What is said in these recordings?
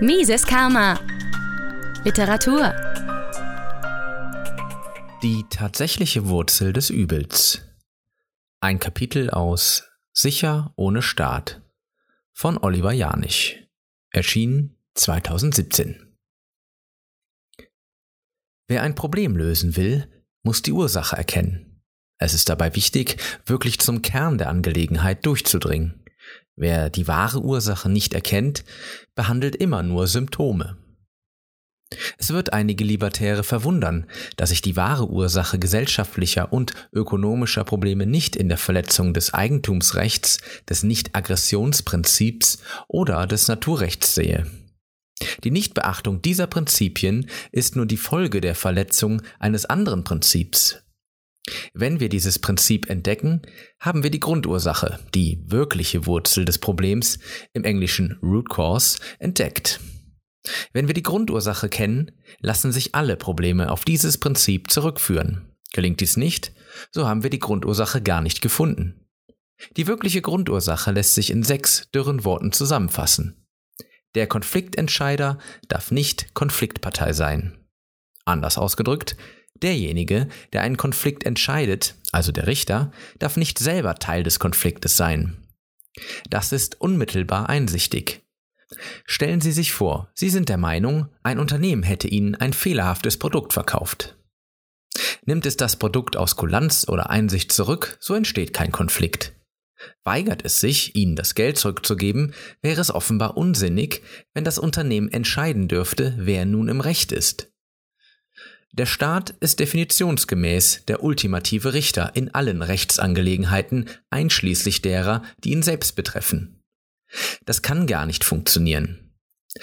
Mises Karma. Literatur. Die tatsächliche Wurzel des Übels. Ein Kapitel aus Sicher ohne Staat von Oliver Janich. Erschien 2017. Wer ein Problem lösen will, muss die Ursache erkennen. Es ist dabei wichtig, wirklich zum Kern der Angelegenheit durchzudringen. Wer die wahre Ursache nicht erkennt, behandelt immer nur Symptome. Es wird einige Libertäre verwundern, dass sich die wahre Ursache gesellschaftlicher und ökonomischer Probleme nicht in der Verletzung des Eigentumsrechts, des Nichtaggressionsprinzips oder des Naturrechts sehe. Die Nichtbeachtung dieser Prinzipien ist nur die Folge der Verletzung eines anderen Prinzips, wenn wir dieses Prinzip entdecken, haben wir die Grundursache, die wirkliche Wurzel des Problems, im englischen Root Cause, entdeckt. Wenn wir die Grundursache kennen, lassen sich alle Probleme auf dieses Prinzip zurückführen. Gelingt dies nicht, so haben wir die Grundursache gar nicht gefunden. Die wirkliche Grundursache lässt sich in sechs dürren Worten zusammenfassen. Der Konfliktentscheider darf nicht Konfliktpartei sein. Anders ausgedrückt, Derjenige, der einen Konflikt entscheidet, also der Richter, darf nicht selber Teil des Konfliktes sein. Das ist unmittelbar einsichtig. Stellen Sie sich vor, Sie sind der Meinung, ein Unternehmen hätte Ihnen ein fehlerhaftes Produkt verkauft. Nimmt es das Produkt aus Kulanz oder Einsicht zurück, so entsteht kein Konflikt. Weigert es sich, Ihnen das Geld zurückzugeben, wäre es offenbar unsinnig, wenn das Unternehmen entscheiden dürfte, wer nun im Recht ist. Der Staat ist definitionsgemäß der ultimative Richter in allen Rechtsangelegenheiten, einschließlich derer, die ihn selbst betreffen. Das kann gar nicht funktionieren.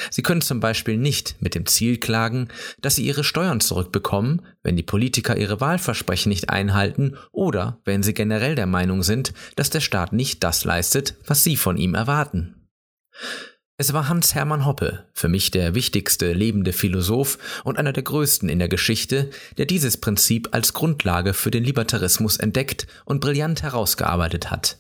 Sie können zum Beispiel nicht mit dem Ziel klagen, dass Sie Ihre Steuern zurückbekommen, wenn die Politiker ihre Wahlversprechen nicht einhalten oder wenn Sie generell der Meinung sind, dass der Staat nicht das leistet, was Sie von ihm erwarten. Es war Hans Hermann Hoppe, für mich der wichtigste lebende Philosoph und einer der größten in der Geschichte, der dieses Prinzip als Grundlage für den Libertarismus entdeckt und brillant herausgearbeitet hat.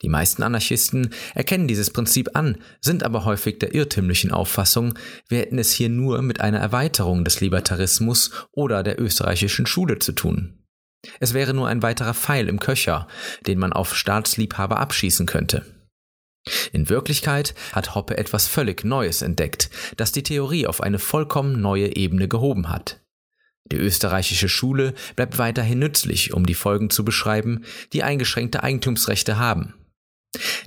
Die meisten Anarchisten erkennen dieses Prinzip an, sind aber häufig der irrtümlichen Auffassung, wir hätten es hier nur mit einer Erweiterung des Libertarismus oder der österreichischen Schule zu tun. Es wäre nur ein weiterer Pfeil im Köcher, den man auf Staatsliebhaber abschießen könnte. In Wirklichkeit hat Hoppe etwas völlig Neues entdeckt, das die Theorie auf eine vollkommen neue Ebene gehoben hat. Die österreichische Schule bleibt weiterhin nützlich, um die Folgen zu beschreiben, die eingeschränkte Eigentumsrechte haben.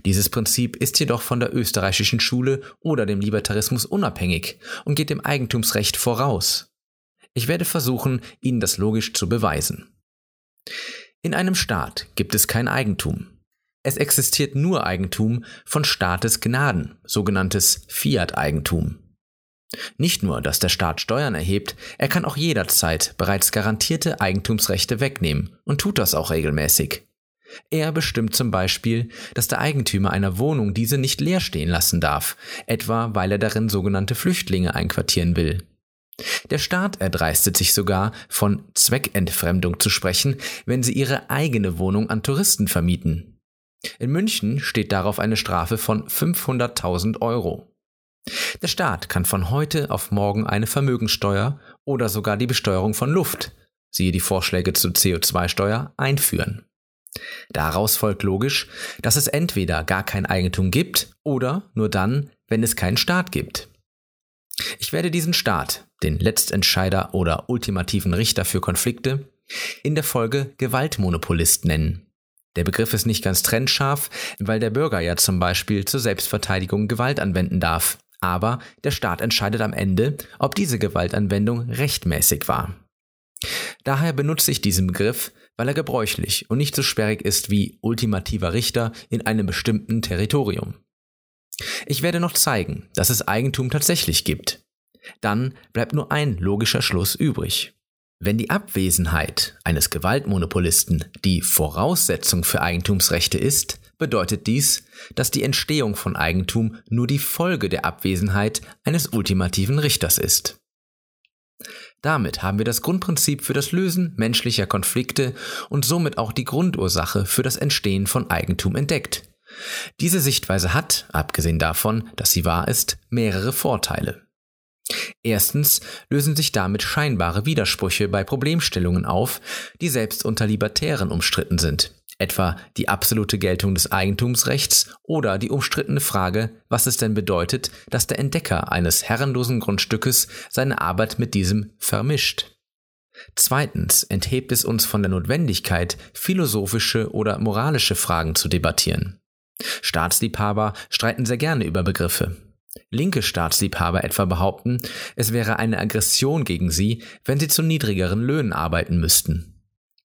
Dieses Prinzip ist jedoch von der österreichischen Schule oder dem Libertarismus unabhängig und geht dem Eigentumsrecht voraus. Ich werde versuchen, Ihnen das logisch zu beweisen. In einem Staat gibt es kein Eigentum. Es existiert nur Eigentum von Staates Gnaden, sogenanntes Fiat-Eigentum. Nicht nur, dass der Staat Steuern erhebt, er kann auch jederzeit bereits garantierte Eigentumsrechte wegnehmen und tut das auch regelmäßig. Er bestimmt zum Beispiel, dass der Eigentümer einer Wohnung diese nicht leer stehen lassen darf, etwa weil er darin sogenannte Flüchtlinge einquartieren will. Der Staat erdreistet sich sogar, von Zweckentfremdung zu sprechen, wenn sie ihre eigene Wohnung an Touristen vermieten. In München steht darauf eine Strafe von 500.000 Euro. Der Staat kann von heute auf morgen eine Vermögenssteuer oder sogar die Besteuerung von Luft, siehe die Vorschläge zur CO2-Steuer, einführen. Daraus folgt logisch, dass es entweder gar kein Eigentum gibt oder nur dann, wenn es keinen Staat gibt. Ich werde diesen Staat, den Letztentscheider oder ultimativen Richter für Konflikte, in der Folge Gewaltmonopolist nennen. Der Begriff ist nicht ganz trennscharf, weil der Bürger ja zum Beispiel zur Selbstverteidigung Gewalt anwenden darf. Aber der Staat entscheidet am Ende, ob diese Gewaltanwendung rechtmäßig war. Daher benutze ich diesen Begriff, weil er gebräuchlich und nicht so sperrig ist wie ultimativer Richter in einem bestimmten Territorium. Ich werde noch zeigen, dass es Eigentum tatsächlich gibt. Dann bleibt nur ein logischer Schluss übrig. Wenn die Abwesenheit eines Gewaltmonopolisten die Voraussetzung für Eigentumsrechte ist, bedeutet dies, dass die Entstehung von Eigentum nur die Folge der Abwesenheit eines ultimativen Richters ist. Damit haben wir das Grundprinzip für das Lösen menschlicher Konflikte und somit auch die Grundursache für das Entstehen von Eigentum entdeckt. Diese Sichtweise hat, abgesehen davon, dass sie wahr ist, mehrere Vorteile. Erstens lösen sich damit scheinbare Widersprüche bei Problemstellungen auf, die selbst unter Libertären umstritten sind, etwa die absolute Geltung des Eigentumsrechts oder die umstrittene Frage, was es denn bedeutet, dass der Entdecker eines herrenlosen Grundstückes seine Arbeit mit diesem vermischt. Zweitens enthebt es uns von der Notwendigkeit, philosophische oder moralische Fragen zu debattieren. Staatsliebhaber streiten sehr gerne über Begriffe. Linke Staatsliebhaber etwa behaupten, es wäre eine Aggression gegen sie, wenn sie zu niedrigeren Löhnen arbeiten müssten.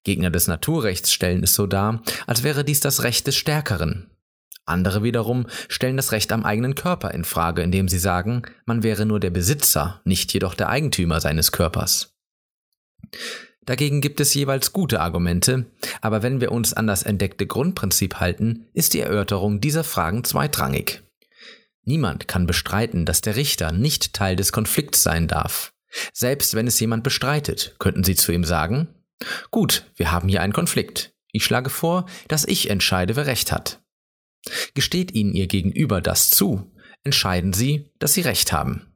Gegner des Naturrechts stellen es so dar, als wäre dies das Recht des Stärkeren. Andere wiederum stellen das Recht am eigenen Körper in Frage, indem sie sagen, man wäre nur der Besitzer, nicht jedoch der Eigentümer seines Körpers. Dagegen gibt es jeweils gute Argumente, aber wenn wir uns an das entdeckte Grundprinzip halten, ist die Erörterung dieser Fragen zweitrangig. Niemand kann bestreiten, dass der Richter nicht Teil des Konflikts sein darf. Selbst wenn es jemand bestreitet, könnten Sie zu ihm sagen, Gut, wir haben hier einen Konflikt. Ich schlage vor, dass ich entscheide, wer Recht hat. Gesteht Ihnen Ihr Gegenüber das zu, entscheiden Sie, dass Sie Recht haben.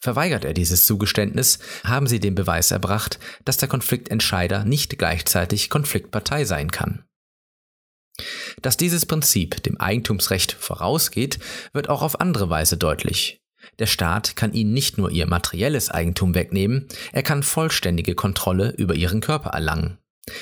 Verweigert er dieses Zugeständnis, haben Sie den Beweis erbracht, dass der Konfliktentscheider nicht gleichzeitig Konfliktpartei sein kann. Dass dieses Prinzip dem Eigentumsrecht vorausgeht, wird auch auf andere Weise deutlich. Der Staat kann ihnen nicht nur ihr materielles Eigentum wegnehmen, er kann vollständige Kontrolle über ihren Körper erlangen.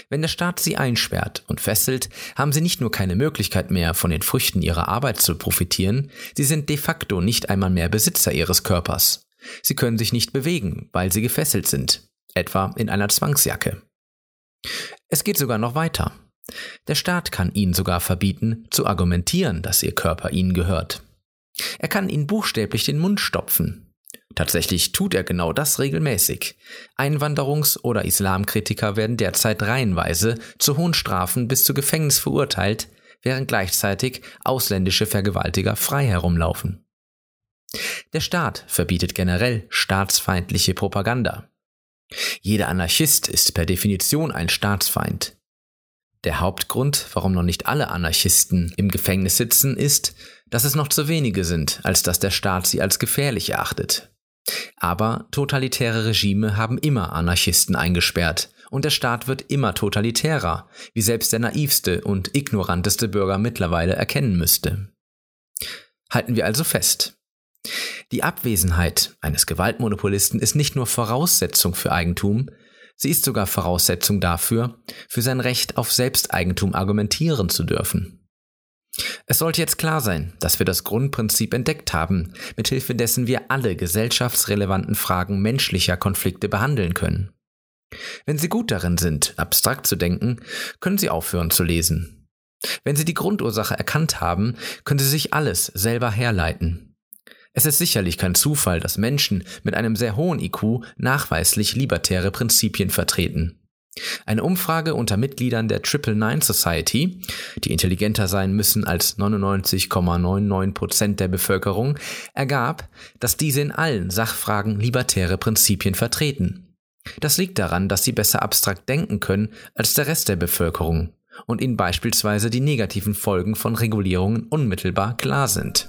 Wenn der Staat sie einsperrt und fesselt, haben sie nicht nur keine Möglichkeit mehr, von den Früchten ihrer Arbeit zu profitieren, sie sind de facto nicht einmal mehr Besitzer ihres Körpers. Sie können sich nicht bewegen, weil sie gefesselt sind, etwa in einer Zwangsjacke. Es geht sogar noch weiter. Der Staat kann ihnen sogar verbieten, zu argumentieren, dass ihr Körper ihnen gehört. Er kann ihnen buchstäblich den Mund stopfen. Tatsächlich tut er genau das regelmäßig. Einwanderungs- oder Islamkritiker werden derzeit reihenweise zu hohen Strafen bis zu Gefängnis verurteilt, während gleichzeitig ausländische Vergewaltiger frei herumlaufen. Der Staat verbietet generell staatsfeindliche Propaganda. Jeder Anarchist ist per Definition ein Staatsfeind. Der Hauptgrund, warum noch nicht alle Anarchisten im Gefängnis sitzen, ist, dass es noch zu wenige sind, als dass der Staat sie als gefährlich erachtet. Aber totalitäre Regime haben immer Anarchisten eingesperrt, und der Staat wird immer totalitärer, wie selbst der naivste und ignoranteste Bürger mittlerweile erkennen müsste. Halten wir also fest. Die Abwesenheit eines Gewaltmonopolisten ist nicht nur Voraussetzung für Eigentum, Sie ist sogar Voraussetzung dafür, für sein Recht auf Selbsteigentum argumentieren zu dürfen. Es sollte jetzt klar sein, dass wir das Grundprinzip entdeckt haben, mithilfe dessen wir alle gesellschaftsrelevanten Fragen menschlicher Konflikte behandeln können. Wenn Sie gut darin sind, abstrakt zu denken, können Sie aufhören zu lesen. Wenn Sie die Grundursache erkannt haben, können Sie sich alles selber herleiten. Es ist sicherlich kein Zufall, dass Menschen mit einem sehr hohen IQ nachweislich libertäre Prinzipien vertreten. Eine Umfrage unter Mitgliedern der Triple Nine Society, die intelligenter sein müssen als 99,99 Prozent der Bevölkerung, ergab, dass diese in allen Sachfragen libertäre Prinzipien vertreten. Das liegt daran, dass sie besser abstrakt denken können als der Rest der Bevölkerung und ihnen beispielsweise die negativen Folgen von Regulierungen unmittelbar klar sind.